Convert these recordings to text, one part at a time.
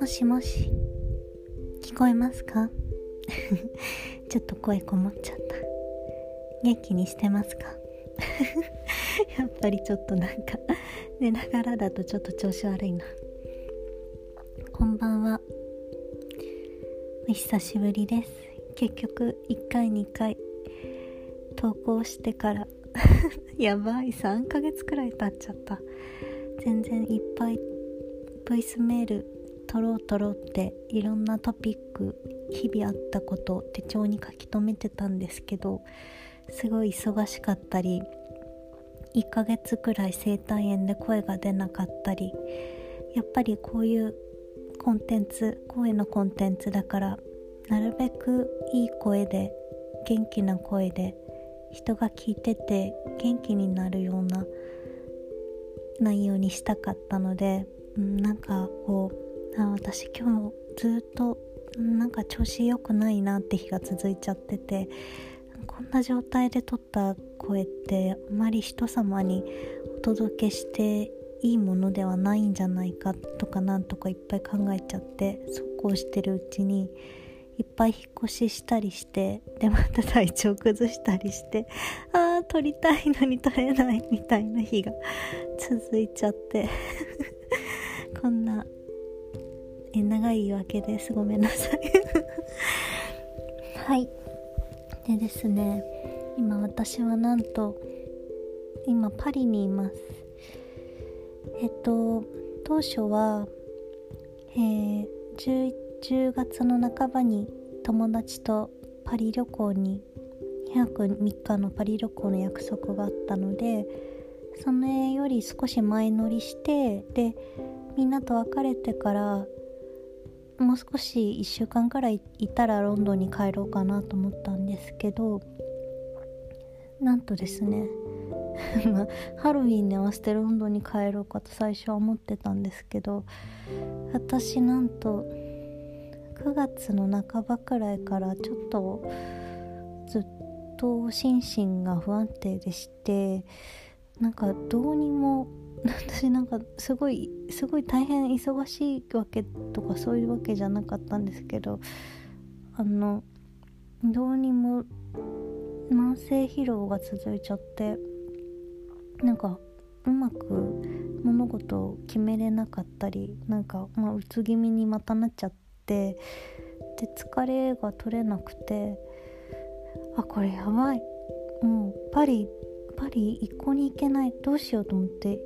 もしもし。聞こえますか？ちょっと声こもっちゃった。元気にしてますか？やっぱりちょっとなんか寝ながらだとちょっと調子悪いな。こんばんは。お久しぶりです。結局1回2回投稿してから やばい3ヶ月くらい経っちゃった。全然いっぱいボイスメール取ろう取ろうっていろんなトピック日々あったこと手帳に書き留めてたんですけどすごい忙しかったり1ヶ月くらい生体炎で声が出なかったりやっぱりこういうコンテンツ声のコンテンツだからなるべくいい声で元気な声で人が聞いてて元気になるような内容にしたかったので、うん、なんかこうあ私今日ずっとなんか調子良くないなって日が続いちゃっててこんな状態で撮った声ってあまり人様にお届けしていいものではないんじゃないかとかなんとかいっぱい考えちゃってそうこうしてるうちにいっぱい引っ越ししたりしてでまた体調崩したりしてああ撮りたいのに撮れないみたいな日が続いちゃって。こんなえ長い言い訳ですごめんなさい。はい。でですね今私はなんと今パリにいます。えっと当初は、えー、11 10月の半ばに友達とパリ旅行に2泊3日のパリ旅行の約束があったのでそれより少し前乗りしてでみんなと別れてからもう少し1週間くらいいたらロンドンに帰ろうかなと思ったんですけどなんとですね、ハロウィンに合わせてロンドンに帰ろうかと最初は思ってたんですけど私なんと9月の半ばくらいからちょっとずっと心身が不安定でしてなんかどうにも 私なんかすごいすごい大変忙しいわけとかそういうわけじゃなかったんですけどあのどうにも慢性疲労が続いちゃってなんかうまく物事を決めれなかったりなんか、まあ、うつ気味にまたなっちゃってで疲れが取れなくてあこれやばい。もうパリパリ一向に行けない。どうしようと思って。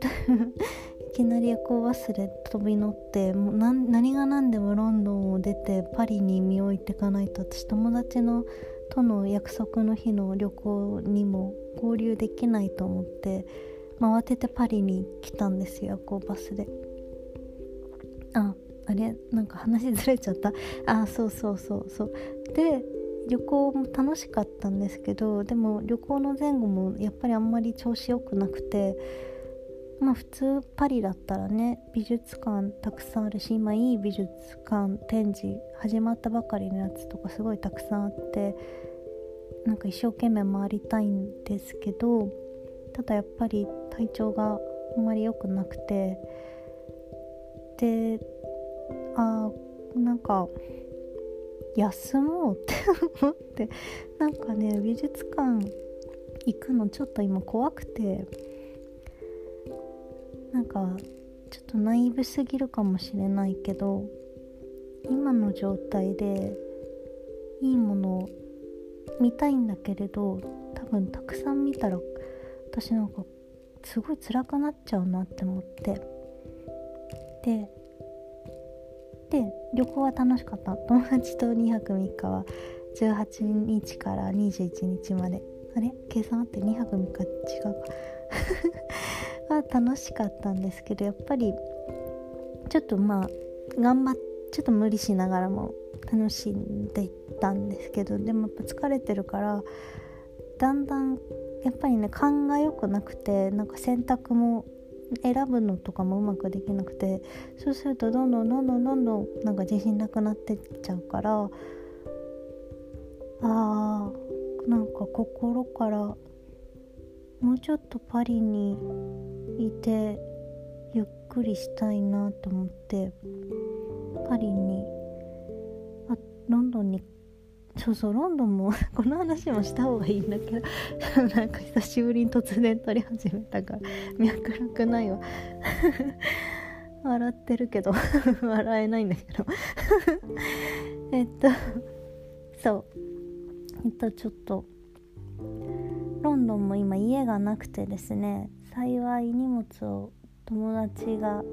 いきなり夜行バスで飛び乗ってもう何が何でもロンドンを出てパリに身を置いていかないと私友達のとの約束の日の旅行にも合流できないと思って慌ててパリに来たんですよ夜行バスで。ああれなんか話ずれちゃった？あそうそうそうそう。で旅行も楽しかったんですけどでも旅行の前後もやっぱりあんまり調子良くなくてまあ普通パリだったらね美術館たくさんあるし今いい美術館展示始まったばかりのやつとかすごいたくさんあってなんか一生懸命回りたいんですけどただやっぱり体調があんまり良くなくてであなんか休もうって思って なんかね美術館行くのちょっと今怖くてなんかちょっとナイブすぎるかもしれないけど今の状態でいいものを見たいんだけれど多分たくさん見たら私なんかすごい辛くなっちゃうなって思って。でで旅行は楽しかった。友達と2泊3日は18日から21日まで。あれ？計算あって2泊3日違うか。は楽しかったんですけどやっぱりちょっとまあ頑張っちょっと無理しながらも楽しんでいったんですけどでもやっぱ疲れてるからだんだんやっぱりね勘が良くなくてなんか洗濯も選ぶのとかもうまくできなくてそうするとどんどんどんどんどんどんなんか自信なくなってっちゃうからあーなんか心からもうちょっとパリにいてゆっくりしたいなと思ってパリにあロンドンにそうそうロンドンも この話もした方がいいんだけど なんか久しぶりに突然撮り始めたから脈絡ないわ。笑ってるけど笑えないんだけど。えっとそう。えっとちょっとロンドンも今家がなくてですね幸い荷物を友達が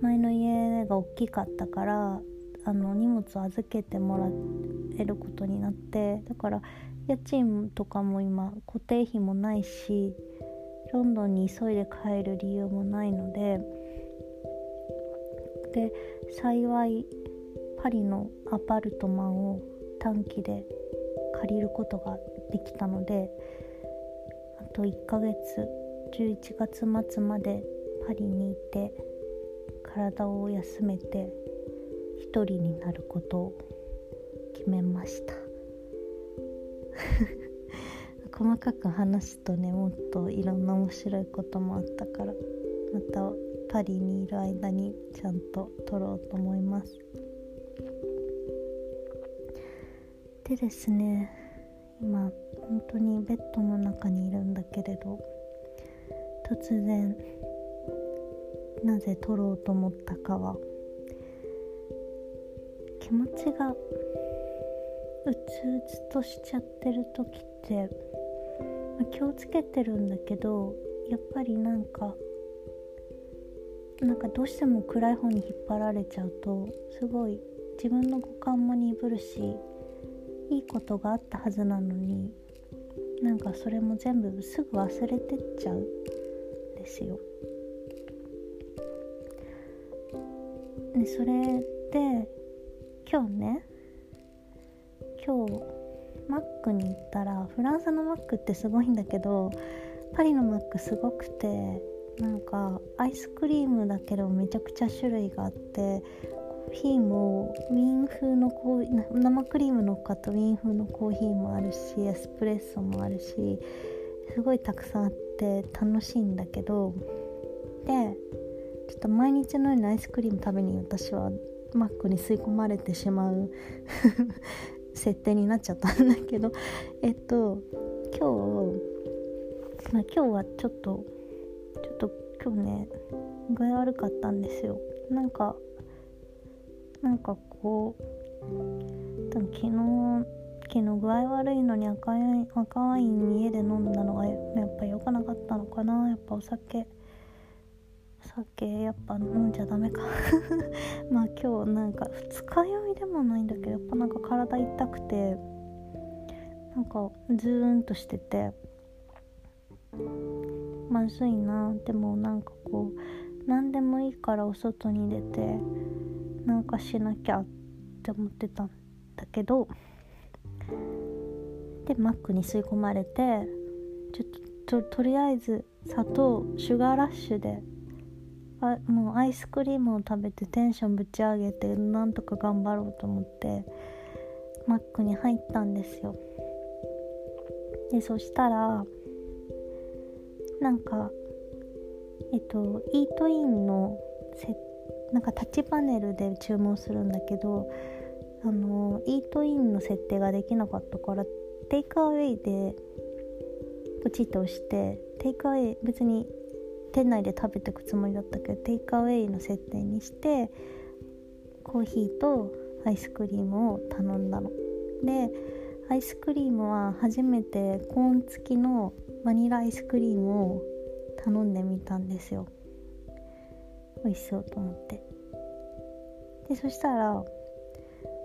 前の家が大きかったからあの荷物預けてもらえることになってだから家賃とかも今固定費もないしロンドンに急いで帰る理由もないのでで幸いパリのアパルトマンを短期で借りることができたのであと1ヶ月11月末までパリにいて体を休めて一人になることを決めました。細かく話すとねもっといろんな面白いこともあったからまたパリにいる間にちゃんと撮ろうと思います。でですね今本当にベッドの中にいるんだけれど突然なぜ撮ろうと思ったかは気持ちがうつうつとしちゃってる時って、まあ、気をつけてるんだけどやっぱりなんかなんかどうしても暗い方に引っ張られちゃうとすごい自分の五感も鈍るしいいことがあったはずなのになんかそれも全部すぐ忘れてっちゃうんですよ。でそれで今日ね今日マックに行ったらフランスのマックってすごいんだけどパリのマックすごくてなんかアイスクリームだけどめちゃくちゃ種類があってコーヒーもウィーン風のコー生クリーム乗っかったウィーン風のコーヒーもあるしエスプレッソもあるしすごいたくさんあって楽しいんだけど。でちょっと毎日のようにアイスクリーム食べに私はマックに吸い込まれてしまう 設定になっちゃったんだけどえっと今日、まあ、今日はちょっとちょっと今日ね具合悪かったんですよ。なんかなんかこう多分昨日昨日具合悪いのに赤ワイン赤ワイン家で飲んだのがやっぱ良くなかったのかな。やっぱお酒酒やっぱ飲んじゃダメか。まあ今日なんか二日酔いでもないんだけどやっぱなんか体痛くてなんかズーンとしててまずいなでもなんかこう何でもいいからお外に出てなんかしなきゃって思ってたんだけどでマックに吸い込まれてちょっととりあえず砂糖シュガーラッシュであもうアイスクリームを食べてテンションぶち上げてなんとか頑張ろうと思ってマックに入ったんですよ。でそしたらなんかえっとイートインのせなんかタッチパネルで注文するんだけどあのイートインの設定ができなかったからテイクアウェイでポチッと押してテイクアウェイ別に店内で食べてくつもりだったけどテイクアウェイの設定にしてコーヒーとアイスクリームを頼んだの。でアイスクリームは初めてコーン付きのバニラアイスクリームを頼んでみたんですよ。美味しそうと思って。でそしたらお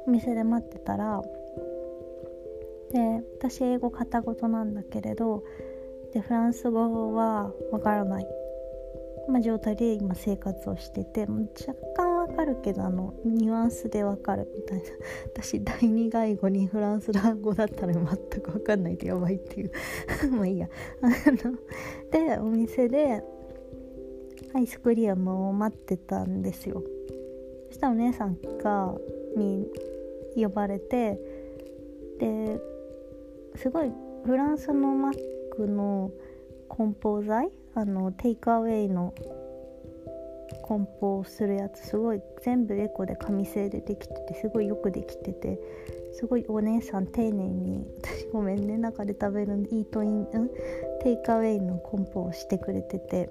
店で待ってたらで私英語片言なんだけれどでフランス語はわからない。まあ、状態で今生活をしてて若干わかるけどあのニュアンスでわかるみたいな。私第二外語にフランス語だったら全くわかんないでやばいっていう。まあいいや。でお店でアイスクリームを待ってたんですよ。そしたらお姉さんがに呼ばれてですごいフランスのマックの梱包材あのテイクアウェイの梱包するやつすごい全部エコで紙製でできててすごいよくできててすごいお姉さん丁寧に私ごめんね中で食べるイートイン、うん、テイクアウェイの梱包をしてくれてて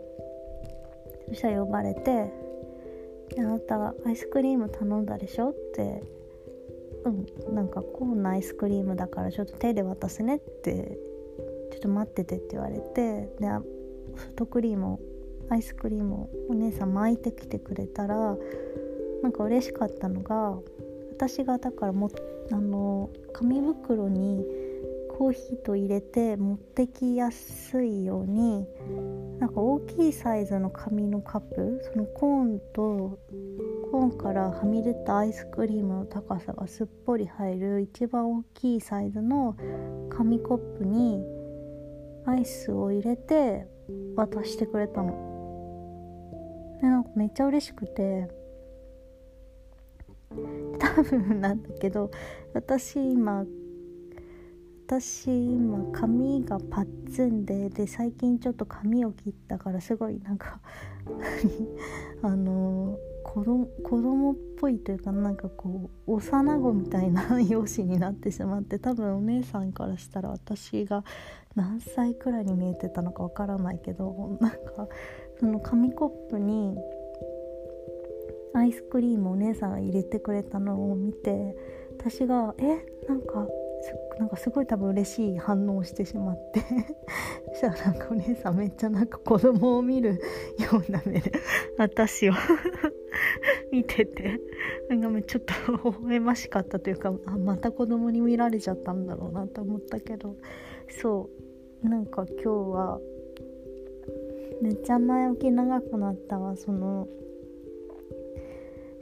そしたら呼ばれて「あなたアイスクリーム頼んだでしょ?」って「うんなんかコーンのアイスクリームだからちょっと手で渡すね」って「ちょっと待ってて」って言われてでソフトクリームアイスクリームをお姉さん巻いてきてくれたらなんか嬉しかったのが私がだからもあの紙袋にコーヒーと入れて持ってきやすいようになんか大きいサイズの紙のカップそのコーンとコーンからはみ出たアイスクリームの高さがすっぽり入る一番大きいサイズの紙コップにアイスを入れて渡してくれたの。でなんかめっちゃ嬉しくて多分なんだけど私今私今髪がパッツンでで最近ちょっと髪を切ったからすごいなんか あの子供子供っぽいというかなんかこう幼子みたいな容姿になってしまって多分お姉さんからしたら私が何歳くらいに見えてたのかわからないけどなんかその紙コップにアイスクリームをお姉さんが入れてくれたのを見て私が「えなんかなんかすごい多分嬉しい反応をしてしまって そしたらなんかお姉さんめっちゃなんか子供を見るような目で私を 見てて。なんかちょっと微笑ましかったというかあまた子供に見られちゃったんだろうなと思ったけど。そう。なんか今日はめっちゃ前置き長くなったわ。その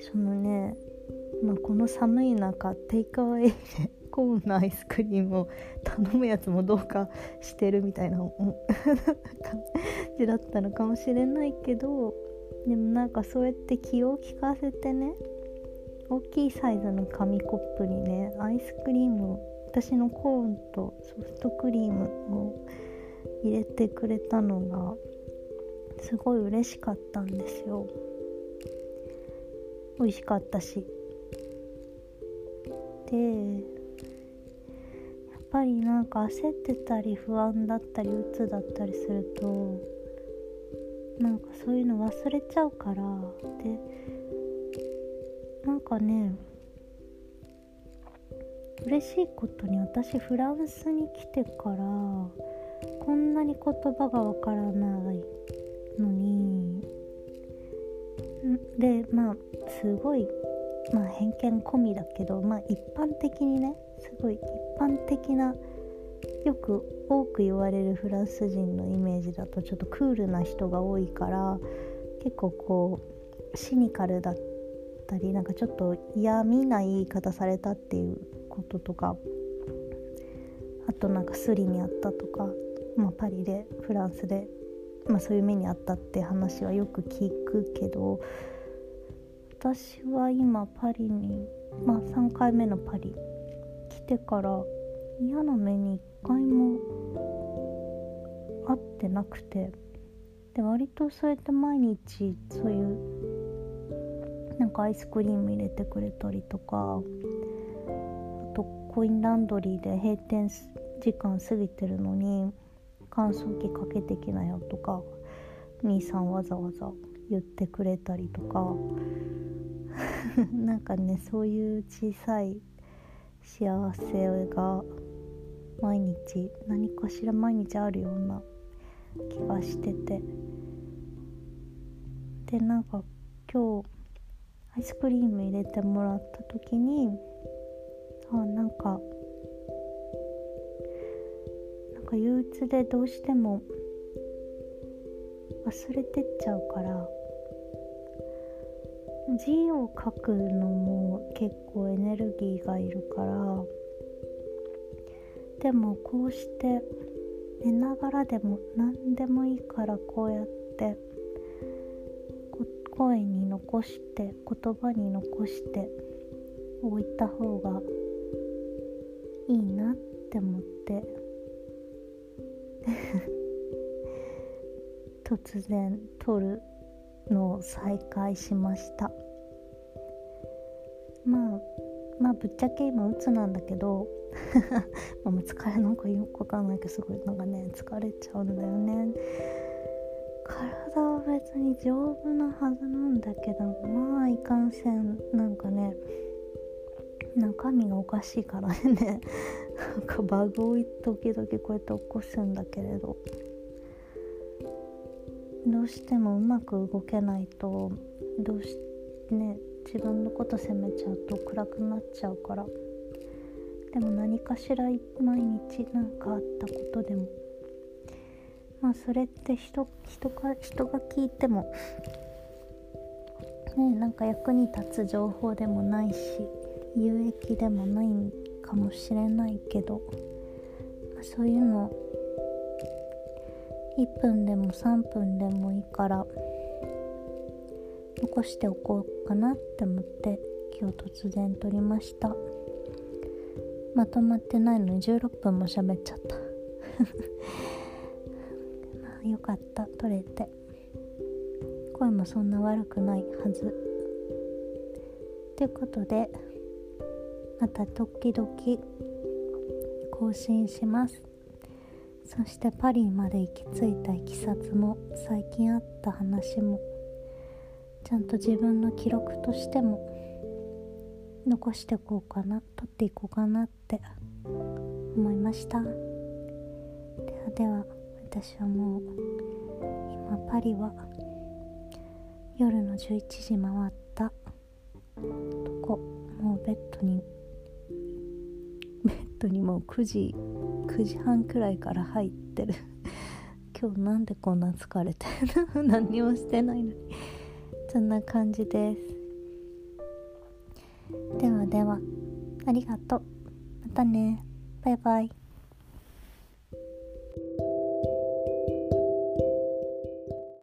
そのね、まあ、この寒い中テイクアウェイで コーンのアイスクリームを頼むやつもどうかしてるみたいな 感じだったのかもしれないけどでもなんかそうやって気を利かせてね大きいサイズの紙コップにねアイスクリーム私のコーンとソフトクリームを入れてくれたのがすごい嬉しかったんですよ。美味しかったし。でやっぱりなんか焦ってたり不安だったり鬱だったりするとなんかそういうの忘れちゃうからでなんかね嬉しいことに私フランスに来てからこんなに言葉がわからないのにでまあすごい、まあ、偏見込みだけど、まあ、一般的にねすごい一般的なよく多く言われるフランス人のイメージだとちょっとクールな人が多いから結構こうシニカルだったりなんかちょっと嫌味な言い方されたっていうこととかあとなんかスリにあったとか、まあ、パリでフランスでまあ、そういう目にあったって話はよく聞くけど私は今パリに、まあ、3回目のパリ来てから嫌な目に1回も会ってなくて。で割とそうやって毎日そういうなんかアイスクリーム入れてくれたりとかあとコインランドリーで閉店時間過ぎてるのに乾燥機かけてきなよとか兄さんわざわざ言ってくれたりとか。なんかねそういう小さい幸せが毎日何かしら毎日あるような気がしてて。でなんか今日アイスクリーム入れてもらった時にあなんかなんか憂鬱でどうしても忘れてっちゃうから字を書くのも結構エネルギーがいるからでもこうして寝ながらでも何でもいいからこうやって声に残して言葉に残して置いた方がいいなって思って 突然撮るのを再開しました。まあぶっちゃけ今鬱なんだけど まあ疲れなんかよくわかんないけどすごいなんかね疲れちゃうんだよね。体は別に丈夫なはずなんだけどまあいかんせんなんかね中身がおかしいからね。なんかバグを時々こうやって起こすんだけれど。どうしてもうまく動けないとどうしね自分のこと責めちゃうと暗くなっちゃうから。でも何かしら毎日何かあったことでも。まあそれって人人が人が聞いてもねなんか役に立つ情報でもないし有益でもないかもしれないけど、まあ、そういうの1分でも3分でもいいから。残しておこうかなって思って今日突然撮りました。まとまってないのに16分も喋っちゃった。まあよかった撮れて。声もそんな悪くないはず。ということでまた時々更新します。そしてパリまで行き着いたいきさつも最近あった話もちゃんと自分の記録としても残していこうかな撮っていこうかなって思いました。ではでは私はもう今パリは夜の11時回った。とこ？もうベッドにベッドにもう9時9時半くらいから入ってる。今日なんでこんな疲れてる 何もしてないのに。そんな感じです。ではではありがとう。またね。バイバイ。